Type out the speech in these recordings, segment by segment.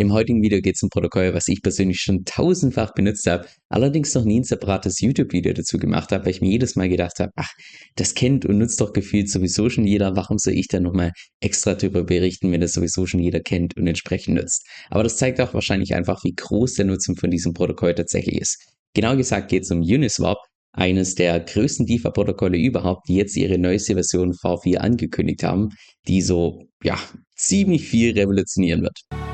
Im heutigen Video geht es um Protokoll, was ich persönlich schon tausendfach benutzt habe, allerdings noch nie ein separates YouTube-Video dazu gemacht habe, weil ich mir jedes Mal gedacht habe, ach, das kennt und nutzt doch gefühlt sowieso schon jeder, warum soll ich da nochmal extra darüber berichten, wenn das sowieso schon jeder kennt und entsprechend nutzt. Aber das zeigt auch wahrscheinlich einfach, wie groß der Nutzen von diesem Protokoll tatsächlich ist. Genau gesagt geht es um Uniswap, eines der größten DeFi-Protokolle überhaupt, die jetzt ihre neueste Version V4 angekündigt haben, die so, ja, ziemlich viel revolutionieren wird.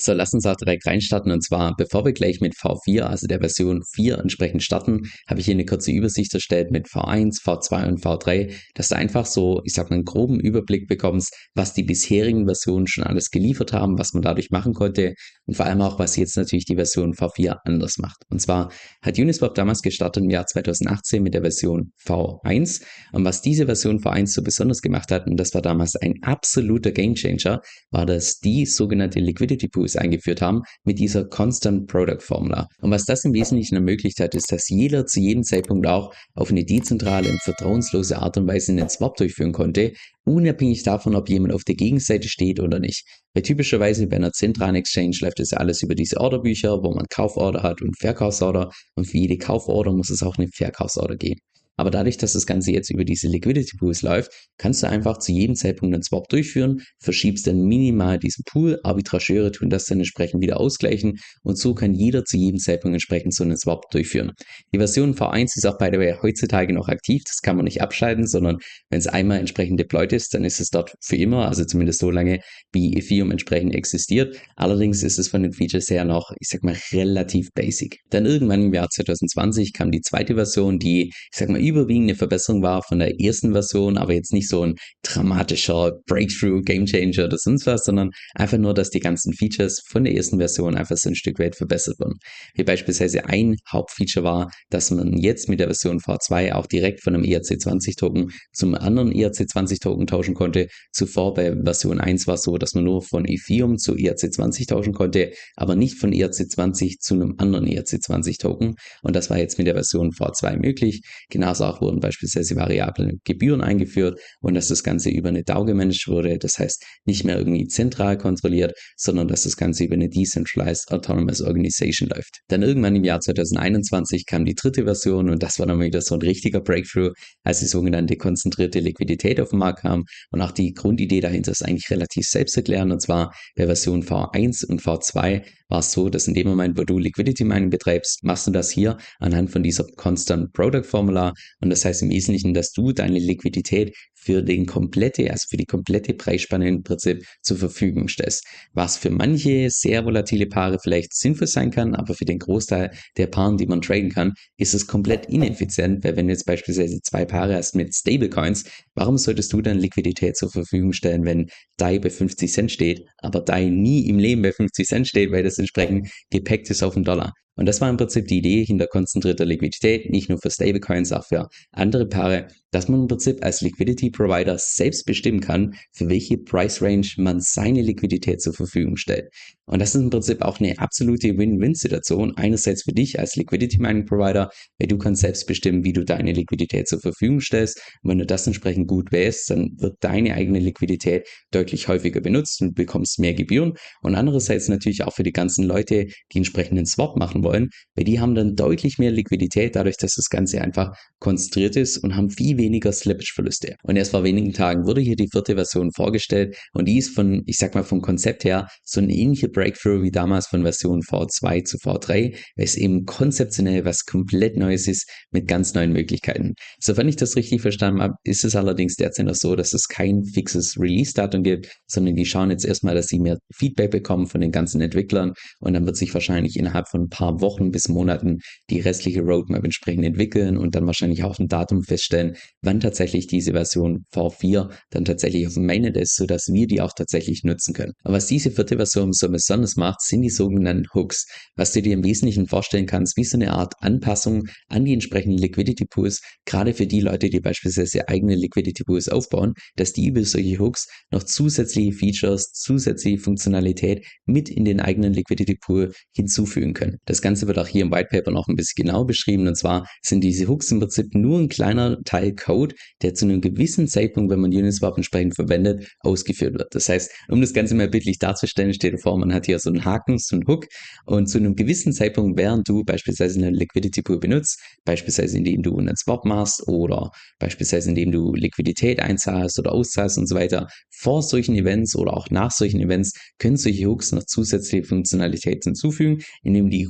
So, lass uns auch direkt reinstarten. Und zwar, bevor wir gleich mit V4, also der Version 4 entsprechend starten, habe ich hier eine kurze Übersicht erstellt mit V1, V2 und V3, dass du einfach so, ich sag mal, einen groben Überblick bekommst, was die bisherigen Versionen schon alles geliefert haben, was man dadurch machen konnte und vor allem auch, was jetzt natürlich die Version V4 anders macht. Und zwar hat Uniswap damals gestartet im Jahr 2018 mit der Version V1 und was diese Version V1 so besonders gemacht hat, und das war damals ein absoluter Gamechanger, war das die sogenannte Liquidity Boost Tools eingeführt haben mit dieser Constant Product Formula. Und was das im Wesentlichen ermöglicht hat, ist, dass jeder zu jedem Zeitpunkt auch auf eine dezentrale und vertrauenslose Art und Weise einen Swap durchführen konnte, unabhängig davon, ob jemand auf der Gegenseite steht oder nicht. Weil typischerweise bei einer zentralen Exchange läuft das alles über diese Orderbücher, wo man Kauforder hat und Verkaufsorder und für jede Kauforder muss es auch eine Verkaufsorder geben. Aber dadurch, dass das Ganze jetzt über diese Liquidity Pools läuft, kannst du einfach zu jedem Zeitpunkt einen Swap durchführen, verschiebst dann minimal diesen Pool, Arbitrageure tun das dann entsprechend wieder ausgleichen und so kann jeder zu jedem Zeitpunkt entsprechend so einen Swap durchführen. Die Version V1 ist auch by the way heutzutage noch aktiv, das kann man nicht abschalten, sondern wenn es einmal entsprechend deployed ist, dann ist es dort für immer, also zumindest so lange, wie Ethereum entsprechend existiert. Allerdings ist es von den Features her noch, ich sag mal, relativ basic. Dann irgendwann im Jahr 2020 kam die zweite Version, die, ich sag mal, überwiegend eine Verbesserung war von der ersten Version, aber jetzt nicht so ein dramatischer Breakthrough, Gamechanger oder sonst was, sondern einfach nur, dass die ganzen Features von der ersten Version einfach so ein Stück weit verbessert wurden. Wie beispielsweise ein Hauptfeature war, dass man jetzt mit der Version V2 auch direkt von einem ERC20-Token zum anderen ERC20-Token tauschen konnte. Zuvor bei Version 1 war es so, dass man nur von Ethereum zu ERC20 tauschen konnte, aber nicht von ERC20 zu einem anderen ERC20-Token. Und das war jetzt mit der Version V2 möglich. Genauso Ursache wurden beispielsweise variable Gebühren eingeführt und dass das Ganze über eine DAO gemanagt wurde. Das heißt, nicht mehr irgendwie zentral kontrolliert, sondern dass das Ganze über eine Decentralized Autonomous Organization läuft. Dann irgendwann im Jahr 2021 kam die dritte Version und das war dann wieder so ein richtiger Breakthrough, als die sogenannte konzentrierte Liquidität auf den Markt kam. Und auch die Grundidee dahinter ist eigentlich relativ selbsterklärend und zwar bei Version V1 und V2 war es so, dass in dem Moment, wo du Liquidity Mining betreibst, machst du das hier anhand von dieser Constant Product Formula. Und das heißt im Wesentlichen, dass du deine Liquidität für den komplette, also für die komplette Preisspanne im Prinzip zur Verfügung stellst. Was für manche sehr volatile Paare vielleicht sinnvoll sein kann, aber für den Großteil der Paaren, die man traden kann, ist es komplett ineffizient, weil wenn du jetzt beispielsweise zwei Paare hast mit Stablecoins, warum solltest du dann Liquidität zur Verfügung stellen, wenn DAI bei 50 Cent steht, aber DAI nie im Leben bei 50 Cent steht, weil das entsprechend gepackt ist auf den Dollar. Und das war im Prinzip die Idee hinter konzentrierter Liquidität, nicht nur für Stablecoins, auch für andere Paare, dass man im Prinzip als Liquidity Provider selbst bestimmen kann, für welche Price Range man seine Liquidität zur Verfügung stellt. Und das ist im Prinzip auch eine absolute Win-Win-Situation. Einerseits für dich als Liquidity Mining Provider, weil du kannst selbst bestimmen, wie du deine Liquidität zur Verfügung stellst. Und wenn du das entsprechend gut wählst, dann wird deine eigene Liquidität deutlich häufiger benutzt und bekommst mehr Gebühren. Und andererseits natürlich auch für die ganzen Leute, die entsprechenden Swap machen wollen, weil die haben dann deutlich mehr Liquidität dadurch, dass das Ganze einfach konzentriert ist und haben viel weniger Slippage-Verluste. Und erst vor wenigen Tagen wurde hier die vierte Version vorgestellt und die ist von, ich sag mal, vom Konzept her so ein ähnlicher Breakthrough wie damals von Version V2 zu V3, weil es eben konzeptionell was komplett Neues ist mit ganz neuen Möglichkeiten. Sofern ich das richtig verstanden habe, ist es allerdings derzeit noch so, dass es kein fixes Release-Datum gibt, sondern die schauen jetzt erstmal, dass sie mehr Feedback bekommen von den ganzen Entwicklern und dann wird sich wahrscheinlich innerhalb von ein paar Wochen bis Monaten die restliche Roadmap entsprechend entwickeln und dann wahrscheinlich auch ein Datum feststellen, wann tatsächlich diese Version V4 dann tatsächlich auf dem Mainnet ist, sodass wir die auch tatsächlich nutzen können. Aber was diese vierte Version so besonders macht, sind die sogenannten Hooks, was du dir im Wesentlichen vorstellen kannst, wie so eine Art Anpassung an die entsprechenden Liquidity Pools, gerade für die Leute, die beispielsweise eigene Liquidity Pools aufbauen, dass die über solche Hooks noch zusätzliche Features, zusätzliche Funktionalität mit in den eigenen Liquidity Pool hinzufügen können. Das Ganze wird auch hier im White Paper noch ein bisschen genau beschrieben und zwar sind diese Hooks im Prinzip nur ein kleiner Teil Code, der zu einem gewissen Zeitpunkt, wenn man Uniswap entsprechend verwendet, ausgeführt wird. Das heißt, um das Ganze mal bildlich darzustellen, steht vor, man hat hier so einen Haken, so einen Hook und zu einem gewissen Zeitpunkt, während du beispielsweise eine Liquidity Pool benutzt, beispielsweise indem du einen Swap machst oder beispielsweise indem du Liquidität einzahlst oder auszahlst und so weiter, vor solchen Events oder auch nach solchen Events können solche Hooks noch zusätzliche Funktionalität hinzufügen, indem die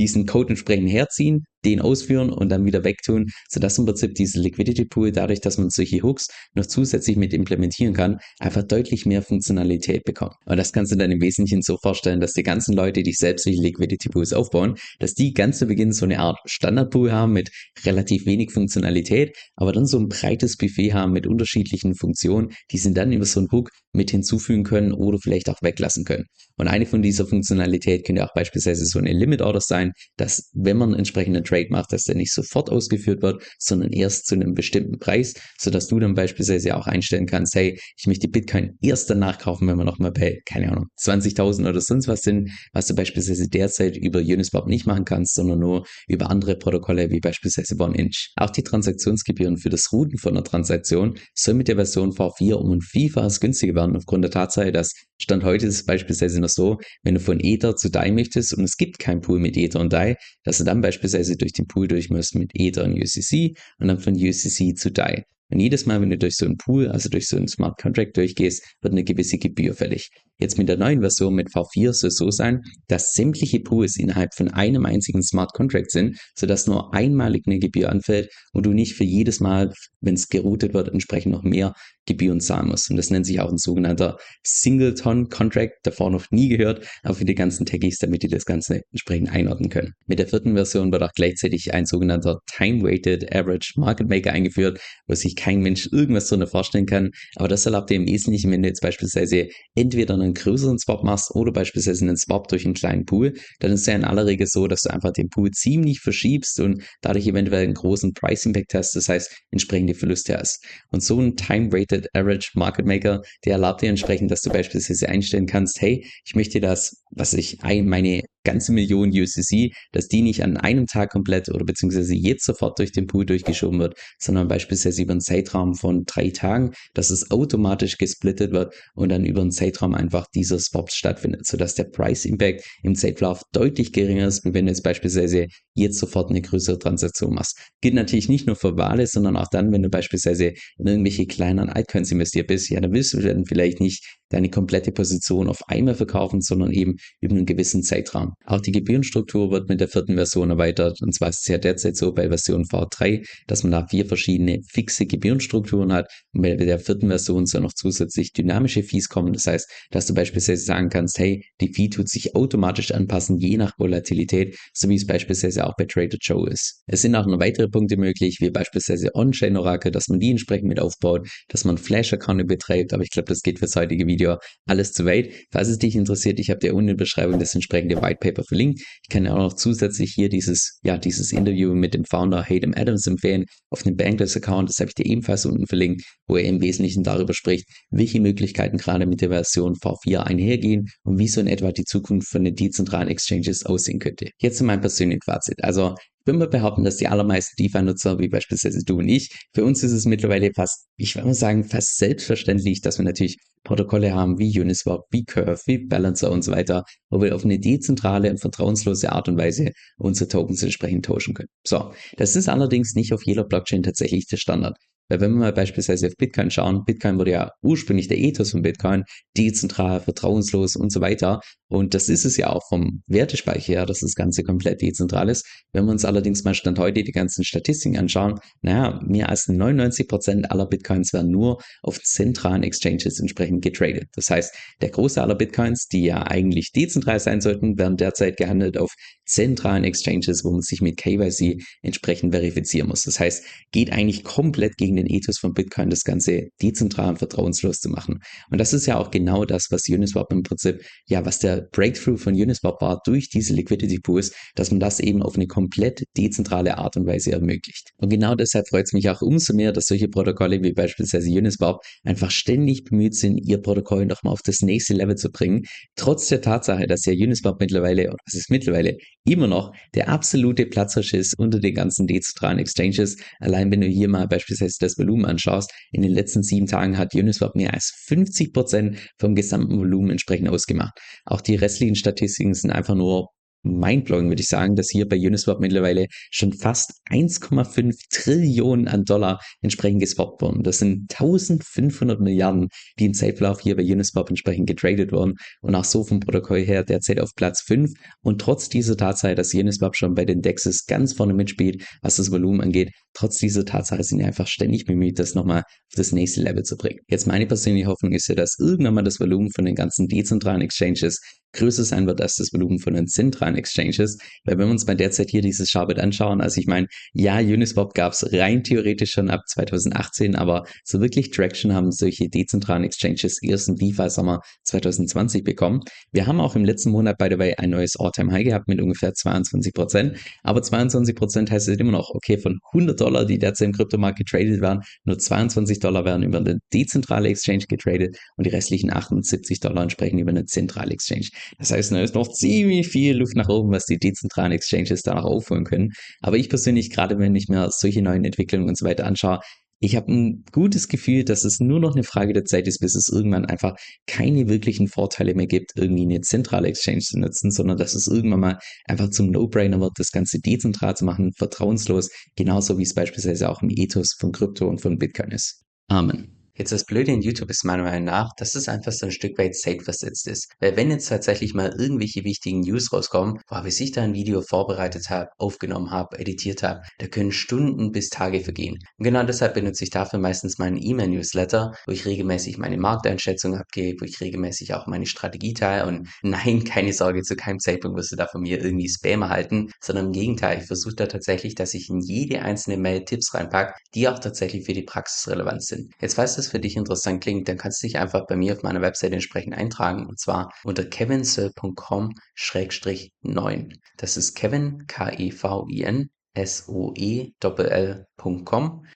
diesen Code entsprechend herziehen, den ausführen und dann wieder wegtun, sodass im Prinzip diese Liquidity Pool, dadurch, dass man solche Hooks noch zusätzlich mit implementieren kann, einfach deutlich mehr Funktionalität bekommt. Und das kannst du dann im Wesentlichen so vorstellen, dass die ganzen Leute, die selbst solche Liquidity Pools aufbauen, dass die ganz zu Beginn so eine Art Standardpool haben mit relativ wenig Funktionalität, aber dann so ein breites Buffet haben mit unterschiedlichen Funktionen, die sie dann über so einen Hook mit hinzufügen können oder vielleicht auch weglassen können. Und eine von dieser Funktionalität könnte auch beispielsweise so eine Limit Order sein, dass wenn man entsprechenden Trade macht, dass der nicht sofort ausgeführt wird, sondern erst zu einem bestimmten Preis, sodass du dann beispielsweise auch einstellen kannst, hey, ich möchte Bitcoin erst danach kaufen, wenn wir nochmal bei, keine Ahnung, 20.000 oder sonst was sind, was du beispielsweise derzeit über Uniswap nicht machen kannst, sondern nur über andere Protokolle wie beispielsweise OneInch. Auch die Transaktionsgebühren für das Routen von einer Transaktion soll mit der Version V4 um ein Vielfaches günstiger werden, aufgrund der Tatsache, dass Stand heute ist es beispielsweise noch so, wenn du von Ether zu DAI möchtest und es gibt keinen Pool mit Ether und DAI, dass du dann beispielsweise durch den Pool durch musst mit Ether und UCC und dann von UCC zu DAI. Und jedes Mal, wenn du durch so einen Pool, also durch so einen Smart Contract durchgehst, wird eine gewisse Gebühr fällig. Jetzt mit der neuen Version mit V4 soll es so sein, dass sämtliche Pools innerhalb von einem einzigen Smart Contract sind, sodass nur einmalig eine Gebühr anfällt und du nicht für jedes Mal, wenn es geroutet wird, entsprechend noch mehr Gebühren zahlen musst. Und das nennt sich auch ein sogenannter Singleton Contract, davor noch nie gehört, aber für die ganzen Techies, damit die das Ganze entsprechend einordnen können. Mit der vierten Version wird auch gleichzeitig ein sogenannter Time-Weighted Average Market Maker eingeführt, wo sich kein Mensch irgendwas drunter vorstellen kann, aber das erlaubt dir im Wesentlichen, wenn du jetzt beispielsweise entweder einen größeren Swap machst oder beispielsweise einen Swap durch einen kleinen Pool, dann ist es ja in aller Regel so, dass du einfach den Pool ziemlich verschiebst und dadurch eventuell einen großen Price Impact hast, das heißt entsprechende Verluste hast. Und so ein Time-Weighted Average Market Maker, der erlaubt dir entsprechend, dass du beispielsweise einstellen kannst, hey, ich möchte das, was ich meine ganze Million USDC, dass die nicht an einem Tag komplett oder beziehungsweise jetzt sofort durch den Pool durchgeschoben wird, sondern beispielsweise über einen Zeitraum von drei Tagen, dass es automatisch gesplittet wird und dann über einen Zeitraum einfach dieser Swap stattfindet, sodass der Price Impact im Zeitlauf deutlich geringer ist, wenn du jetzt beispielsweise jetzt sofort eine größere Transaktion machst. Gilt natürlich nicht nur für Wale, sondern auch dann, wenn du beispielsweise in irgendwelche kleineren Altcoins investiert bist, ja, dann willst du dann vielleicht nicht deine komplette Position auf einmal verkaufen, sondern eben über einen gewissen Zeitraum. Auch die Gebührenstruktur wird mit der vierten Version erweitert. Und zwar ist es ja derzeit so bei Version V3, dass man da vier verschiedene fixe Gebührenstrukturen hat. Und bei der vierten Version soll noch zusätzlich dynamische Fees kommen. Das heißt, dass du beispielsweise sagen kannst, hey, die Fee tut sich automatisch anpassen, je nach Volatilität, so wie es beispielsweise auch bei Trader Joe ist. Es sind auch noch weitere Punkte möglich, wie beispielsweise On-Chain-Orakel, dass man die entsprechend mit aufbaut, dass man Flash-Account betreibt. Aber ich glaube, das geht fürs heutige Video Video alles zu weit. Falls es dich interessiert, ich habe dir unten in der Beschreibung das entsprechende White Paper verlinkt. Ich kann dir auch noch zusätzlich hier dieses, ja, dieses Interview mit dem Founder Hayden Adams empfehlen auf dem Bankless Account. Das habe ich dir ebenfalls unten verlinkt, wo er im Wesentlichen darüber spricht, welche Möglichkeiten gerade mit der Version V4 einhergehen und wie so in etwa die Zukunft von den dezentralen Exchanges aussehen könnte. Jetzt zu meinem persönlichen Fazit. Also ich würde mal behaupten, dass die allermeisten DeFi-Nutzer, wie beispielsweise du und ich, für uns ist es mittlerweile fast, ich würde mal sagen, fast selbstverständlich, dass wir natürlich Protokolle haben wie Uniswap, wie Curve, wie Balancer und so weiter, wo wir auf eine dezentrale und vertrauenslose Art und Weise unsere Tokens entsprechend tauschen können. So, das ist allerdings nicht auf jeder Blockchain tatsächlich der Standard. Weil wenn wir mal beispielsweise auf Bitcoin schauen, Bitcoin wurde ja ursprünglich der Ethos von Bitcoin, dezentral, vertrauenslos und so weiter. Und das ist es ja auch vom Wertespeicher her, dass das Ganze komplett dezentral ist. Wenn wir uns allerdings mal Stand heute die ganzen Statistiken anschauen, naja, mehr als 99 Prozent aller Bitcoins werden nur auf zentralen Exchanges entsprechend getradet. Das heißt, der Großteil aller Bitcoins, die ja eigentlich dezentral sein sollten, werden derzeit gehandelt auf zentralen Exchanges, wo man sich mit KYC entsprechend verifizieren muss. Das heißt, geht eigentlich komplett gegen den Ethos von Bitcoin, das Ganze dezentral und vertrauenslos zu machen. Und das ist ja auch genau das, was Uniswap im Prinzip, ja, was der Breakthrough von Uniswap war durch diese Liquidity Pools, dass man das eben auf eine komplett dezentrale Art und Weise ermöglicht. Und genau deshalb freut es mich auch umso mehr, dass solche Protokolle wie beispielsweise Uniswap einfach ständig bemüht sind, ihr Protokoll nochmal auf das nächste Level zu bringen, trotz der Tatsache, dass ja Uniswap mittlerweile, oder was ist mittlerweile, immer noch der absolute Platzhirschiss unter den ganzen dezentralen Exchanges. Allein wenn du hier mal beispielsweise das Volumen anschaust, in den letzten sieben Tagen hat Uniswap mehr als 50 Prozent vom gesamten Volumen entsprechend ausgemacht. Auch die restlichen Statistiken sind einfach nur mindblowing, würde ich sagen, dass hier bei Uniswap mittlerweile schon fast 1,5 Trillionen an Dollar entsprechend geswappt wurden. Das sind 1500 Milliarden, die im Zeitverlauf hier bei Uniswap entsprechend getradet wurden und auch so vom Protokoll her derzeit auf Platz 5 und trotz dieser Tatsache, dass Uniswap schon bei den Dexes ganz vorne mitspielt, was das Volumen angeht, trotz dieser Tatsache sind wir einfach ständig bemüht, das nochmal auf das nächste Level zu bringen. Jetzt meine persönliche Hoffnung ist ja, dass irgendwann mal das Volumen von den ganzen dezentralen Exchanges größer sein wird als das Volumen von den zentralen Exchanges. Weil wenn wir uns mal derzeit hier dieses Chart anschauen, also ich meine, ja, Uniswap gab es rein theoretisch schon ab 2018, aber so wirklich Traction haben solche dezentralen Exchanges erst im DeFi-Sommer 2020 bekommen. Wir haben auch im letzten Monat, by the way, ein neues All-Time-High gehabt mit ungefähr 22 Prozent. Aber 22 Prozent heißt es immer noch, okay, von 100 Dollar, die derzeit im Kryptomarkt getradet werden, nur 22 Dollar werden über eine dezentrale Exchange getradet und die restlichen 78 Dollar entsprechen über eine zentrale Exchange. Das heißt, da ist noch ziemlich viel Luft nach oben, was die dezentralen Exchanges da noch aufholen können. Aber ich persönlich, gerade wenn ich mir solche neuen Entwicklungen und so weiter anschaue, ich habe ein gutes Gefühl, dass es nur noch eine Frage der Zeit ist, bis es irgendwann einfach keine wirklichen Vorteile mehr gibt, irgendwie eine zentrale Exchange zu nutzen, sondern dass es irgendwann mal einfach zum No-Brainer wird, das Ganze dezentral zu machen, vertrauenslos, genauso wie es beispielsweise auch im Ethos von Krypto und von Bitcoin ist. Amen. Jetzt das Blöde in YouTube ist meiner Meinung nach, dass es einfach so ein Stück weit safe versetzt ist. Weil wenn jetzt tatsächlich mal irgendwelche wichtigen News rauskommen, wo ich sich da ein Video vorbereitet habe, aufgenommen habe, editiert habe, da können Stunden bis Tage vergehen. Und genau deshalb benutze ich dafür meistens meinen E-Mail-Newsletter, wo ich regelmäßig meine Markteinschätzung abgebe, wo ich regelmäßig auch meine Strategie teile und nein, keine Sorge, zu keinem Zeitpunkt wirst du da von mir irgendwie Spam erhalten, sondern im Gegenteil, ich versuche da tatsächlich, dass ich in jede einzelne Mail Tipps reinpacke, die auch tatsächlich für die Praxis relevant sind. Jetzt weißt du, für dich interessant klingt, dann kannst du dich einfach bei mir auf meiner Webseite entsprechend eintragen und zwar unter kevinsoe.com-9. Das ist Kevin, K-E-V-I-N, S-O-E-L-L.com,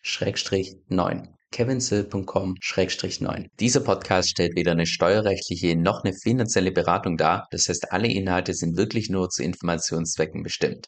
Schrägstrich 9 kevinsill.com-9. Dieser Podcast stellt weder eine steuerrechtliche noch eine finanzielle Beratung dar. Das heißt, alle Inhalte sind wirklich nur zu Informationszwecken bestimmt.